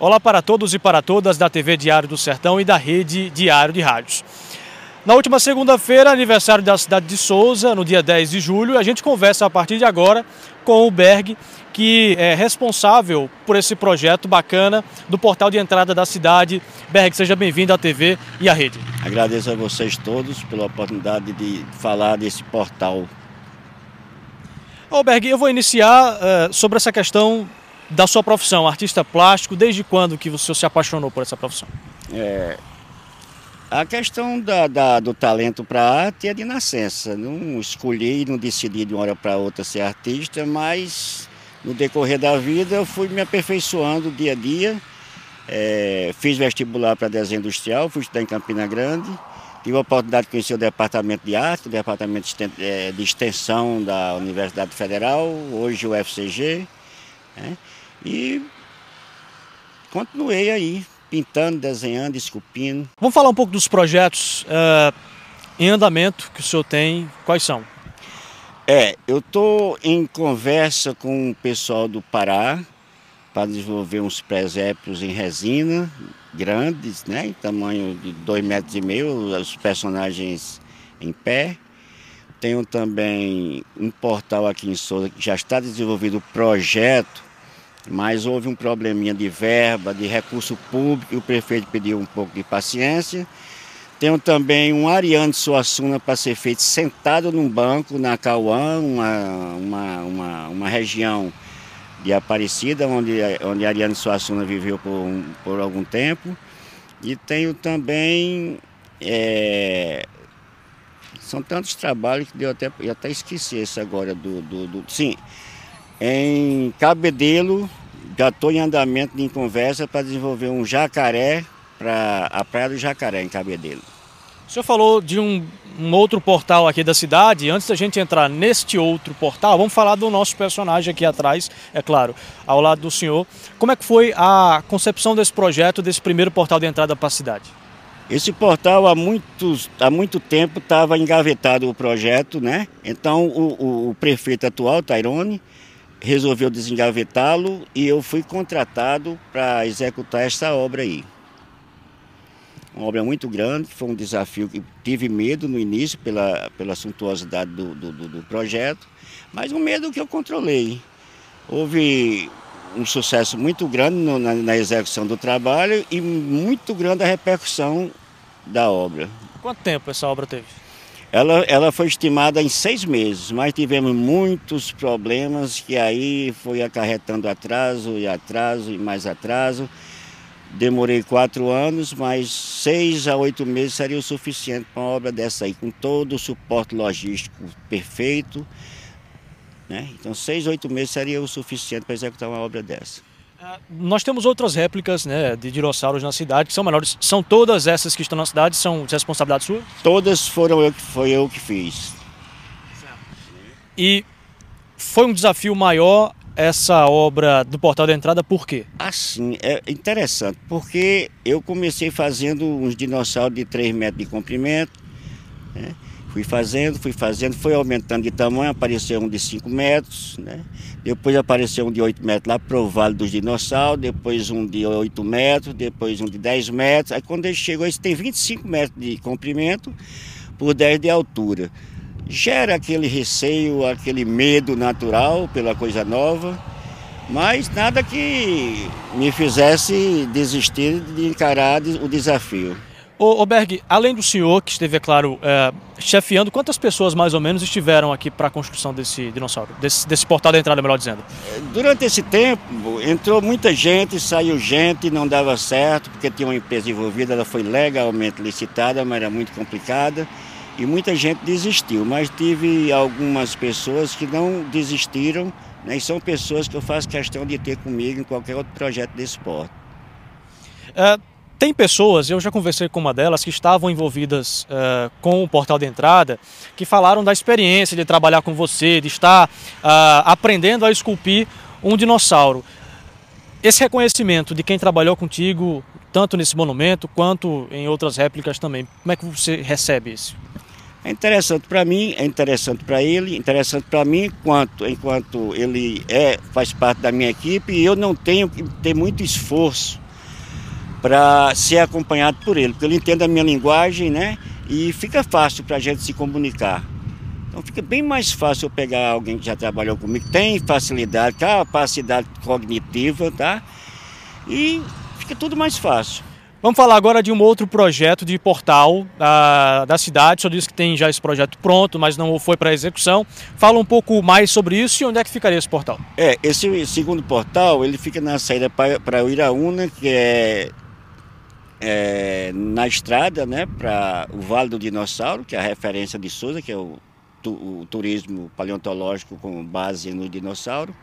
Olá para todos e para todas da TV Diário do Sertão e da Rede Diário de Rádios. Na última segunda-feira, aniversário da cidade de Souza, no dia 10 de julho, a gente conversa a partir de agora com o Berg, que é responsável por esse projeto bacana do portal de entrada da cidade. Berg, seja bem-vindo à TV e à rede. Agradeço a vocês todos pela oportunidade de falar desse portal. Ô Berg, eu vou iniciar uh, sobre essa questão da sua profissão, artista plástico, desde quando que você se apaixonou por essa profissão? É, a questão da, da do talento para arte é de nascença. Não escolhi, não decidi de uma hora para outra ser artista, mas no decorrer da vida eu fui me aperfeiçoando dia a dia. É, fiz vestibular para desenho industrial, fui estudar em Campina Grande. Tive a oportunidade de conhecer o departamento de arte, o departamento de extensão da Universidade Federal, hoje o FCG. Né? E continuei aí, pintando, desenhando, esculpindo. Vamos falar um pouco dos projetos uh, em andamento que o senhor tem, quais são? É, eu estou em conversa com o pessoal do Pará para desenvolver uns presépios em resina, grandes, né, em tamanho de dois metros e meio, os personagens em pé. Tenho também um portal aqui em Souza que já está desenvolvido o projeto mas houve um probleminha de verba, de recurso público, e o prefeito pediu um pouco de paciência. Tenho também um Ariane Suassuna para ser feito sentado num banco na Cauã, uma, uma, uma, uma região de Aparecida, onde, onde Ariane Suassuna viveu por, por algum tempo. E tenho também. É, são tantos trabalhos que eu até, eu até esqueci esse agora do, do, do. Sim, em Cabedelo, já estou em andamento em conversa para desenvolver um jacaré para a Praia do Jacaré, em Cabedelo. O senhor falou de um, um, outro portal aqui da cidade. Antes da gente entrar neste outro portal, vamos falar do nosso personagem aqui atrás, é claro, ao lado do senhor. Como é que foi a concepção desse projeto, desse primeiro portal de entrada para a cidade? Esse portal há, muitos, há muito tempo estava engavetado o projeto, né? Então o, o, o prefeito atual, Tairone, resolveu desengavetá-lo e eu fui contratado para executar essa obra aí. Uma obra muito grande, foi um desafio que tive medo no início pela, pela suntuosidade do, do, do projeto, mas um medo que eu controlei. Houve um sucesso muito grande no, na, na execução do trabalho e muito grande a repercussão da obra. Quanto tempo essa obra teve? Ela, ela foi estimada em seis meses, mas tivemos muitos problemas que aí foi acarretando atraso e atraso e mais atraso. Demorei quatro anos, mas seis a oito meses seria o suficiente para uma obra dessa aí, com todo o suporte logístico perfeito. Né? Então, seis, oito meses seria o suficiente para executar uma obra dessa. Nós temos outras réplicas né, de dinossauros na cidade que são menores. São todas essas que estão na cidade? São de responsabilidade sua? Todas foram eu que foi eu que fiz. E foi um desafio maior essa obra do portal da entrada, por quê? Assim, é interessante, porque eu comecei fazendo uns dinossauros de 3 metros de comprimento. Né? Fui fazendo, fui fazendo, foi aumentando de tamanho, apareceu um de 5 metros, né? Depois apareceu um de 8 metros lá pro Vale dos Dinossauros, depois um de 8 metros, depois um de 10 metros. Aí quando ele chegou, esse tem 25 metros de comprimento por 10 de altura. Gera aquele receio, aquele medo natural pela coisa nova, mas nada que me fizesse desistir de encarar o desafio. Ô, ô Berg, além do senhor, que esteve, é claro, é, chefiando, quantas pessoas mais ou menos estiveram aqui para a construção desse dinossauro, desse, desse portal da entrada, melhor dizendo? Durante esse tempo, entrou muita gente, saiu gente, não dava certo, porque tinha uma empresa envolvida, ela foi legalmente licitada, mas era muito complicada, e muita gente desistiu. Mas tive algumas pessoas que não desistiram, né, e são pessoas que eu faço questão de ter comigo em qualquer outro projeto desse porto. É, tem pessoas, eu já conversei com uma delas, que estavam envolvidas uh, com o portal de entrada, que falaram da experiência de trabalhar com você, de estar uh, aprendendo a esculpir um dinossauro. Esse reconhecimento de quem trabalhou contigo, tanto nesse monumento quanto em outras réplicas também, como é que você recebe isso? É interessante para mim, é interessante para ele, interessante para mim enquanto, enquanto ele é, faz parte da minha equipe e eu não tenho que ter muito esforço para ser acompanhado por ele, porque ele entende a minha linguagem, né? E fica fácil para a gente se comunicar. Então fica bem mais fácil eu pegar alguém que já trabalhou comigo, tem facilidade, capacidade cognitiva, tá? E fica tudo mais fácil. Vamos falar agora de um outro projeto de portal da, da cidade. O senhor disse que tem já esse projeto pronto, mas não foi para execução. Fala um pouco mais sobre isso e onde é que ficaria esse portal? É, esse segundo portal, ele fica na saída para o Iraúna, que é, é, na estrada, né, para o Vale do Dinossauro, que é a referência de Souza, que é o, o turismo paleontológico com base no dinossauro.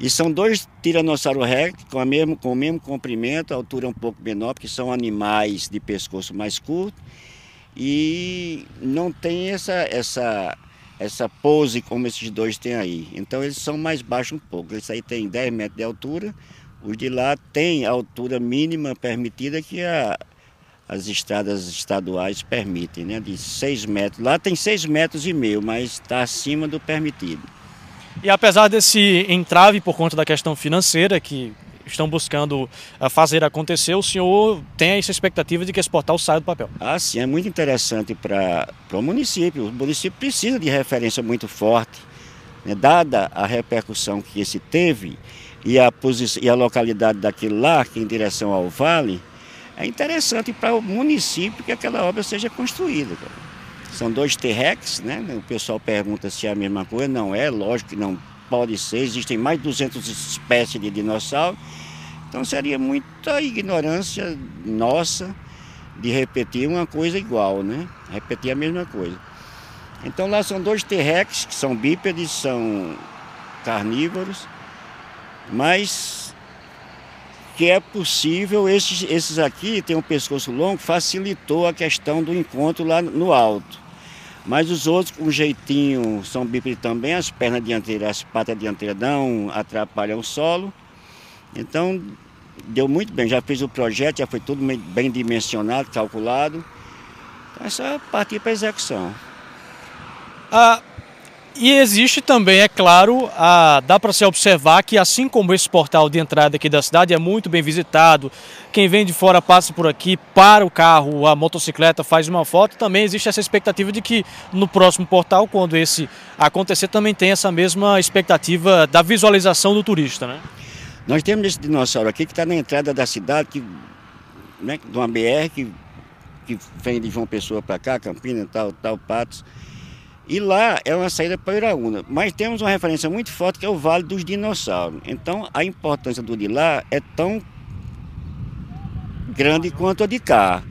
E são dois Tiranossauro Rex com, a mesmo, com o mesmo comprimento, a altura um pouco menor, porque são animais de pescoço mais curto. E não tem essa, essa, essa pose como esses dois têm aí. Então eles são mais baixos um pouco. Esse aí tem 10 metros de altura, os de lá têm a altura mínima permitida que a, as estradas estaduais permitem, né? De 6 metros. Lá tem 6 metros e meio, mas está acima do permitido. E apesar desse entrave por conta da questão financeira que estão buscando eh, fazer acontecer, o senhor tem essa expectativa de que esse portal saia do papel? Ah, sim, é muito interessante para o município. O município precisa de referência muito forte, né? dada a repercussão que esse teve e a, posição, e a localidade daquele é em direção ao vale, é interessante para o município que aquela obra seja construída. São dois T-Rex, né? O pessoal pergunta se é a mesma coisa. Não é, lógico que não pode ser. Existem mais de 200 espécies de dinossauro. Então seria muita ignorância nossa de repetir uma coisa igual, né? Repetir a mesma coisa. Então lá são dois T-Rex, que são bípedes, são carnívoros, mas que é possível, esses, esses aqui têm um pescoço longo, facilitou a questão do encontro lá no alto. Mas os outros, com um jeitinho, são bípedes também, as pernas dianteiras, as patas dianteiras não atrapalham o solo. Então, deu muito bem. Já fiz o projeto, já foi tudo bem dimensionado, calculado. Então, é só partir para a execução. Ah, e existe também, é claro, a, dá para se observar que assim como esse portal de entrada aqui da cidade é muito bem visitado, quem vem de fora passa por aqui, para o carro, a motocicleta, faz uma foto, também existe essa expectativa de que no próximo portal, quando esse acontecer, também tem essa mesma expectativa da visualização do turista, né? Nós temos esse dinossauro aqui que está na entrada da cidade, que, né, de uma BR que, que vem de João Pessoa para cá, Campina, tal, tal, Patos. E lá é uma saída para Iraúna. Mas temos uma referência muito forte que é o Vale dos Dinossauros. Então a importância do de lá é tão grande quanto a de cá.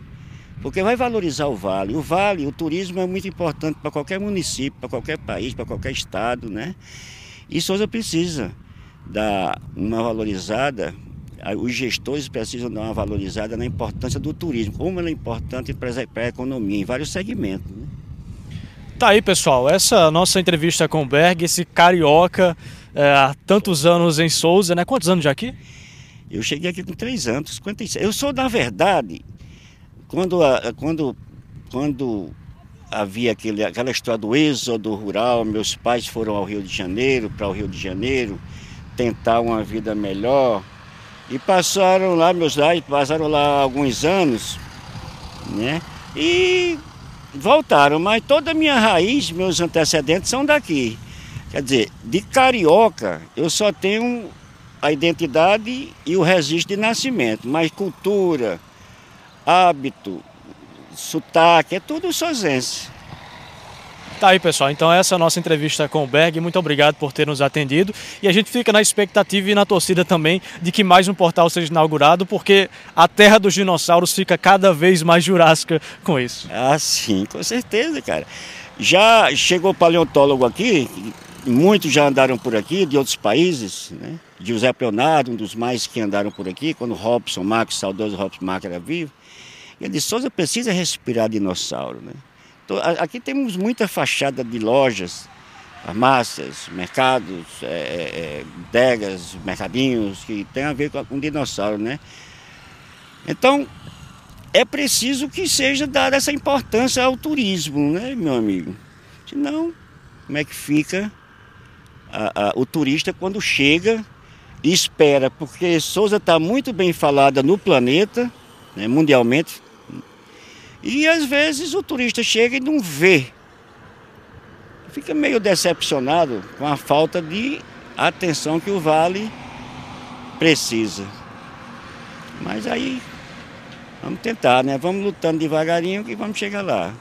Porque vai valorizar o vale. O vale, o turismo é muito importante para qualquer município, para qualquer país, para qualquer estado, né? E Souza precisa dar uma valorizada, os gestores precisam dar uma valorizada na importância do turismo, como ele é importante para a economia, em vários segmentos. Né? Tá aí, pessoal. Essa nossa entrevista com o Berg, esse carioca é, há tantos anos em Souza, né? Quantos anos já aqui? Eu cheguei aqui com três anos, 56. Eu sou, na verdade, quando, quando, quando havia aquele, aquela história do êxodo rural, meus pais foram ao Rio de Janeiro, para o Rio de Janeiro, tentar uma vida melhor. E passaram lá, meus pais passaram lá alguns anos, né? E voltaram, mas toda a minha raiz, meus antecedentes são daqui. Quer dizer, de carioca, eu só tenho a identidade e o registro de nascimento, mas cultura, hábito, sotaque, é tudo sozense. Tá aí, pessoal. Então essa é a nossa entrevista com o Berg. Muito obrigado por ter nos atendido. E a gente fica na expectativa e na torcida também de que mais um portal seja inaugurado, porque a terra dos dinossauros fica cada vez mais jurássica com isso. Ah, sim, com certeza, cara. Já chegou paleontólogo aqui, muitos já andaram por aqui, de outros países, né? José Leonardo, um dos mais que andaram por aqui, quando Robson Marques, saudoso Robson Marques era vivo. Ele disse, Souza precisa respirar dinossauro, né? Aqui temos muita fachada de lojas, farmácias, mercados, é, é, é, degas, mercadinhos, que tem a ver com, com dinossauro, né? Então, é preciso que seja dada essa importância ao turismo, né, meu amigo? Senão, como é que fica a, a, o turista quando chega espera, porque Souza está muito bem falada no planeta, né, mundialmente, e às vezes o turista chega e não vê. Fica meio decepcionado com a falta de atenção que o Vale precisa. Mas aí vamos tentar, né? Vamos lutando devagarinho que vamos chegar lá.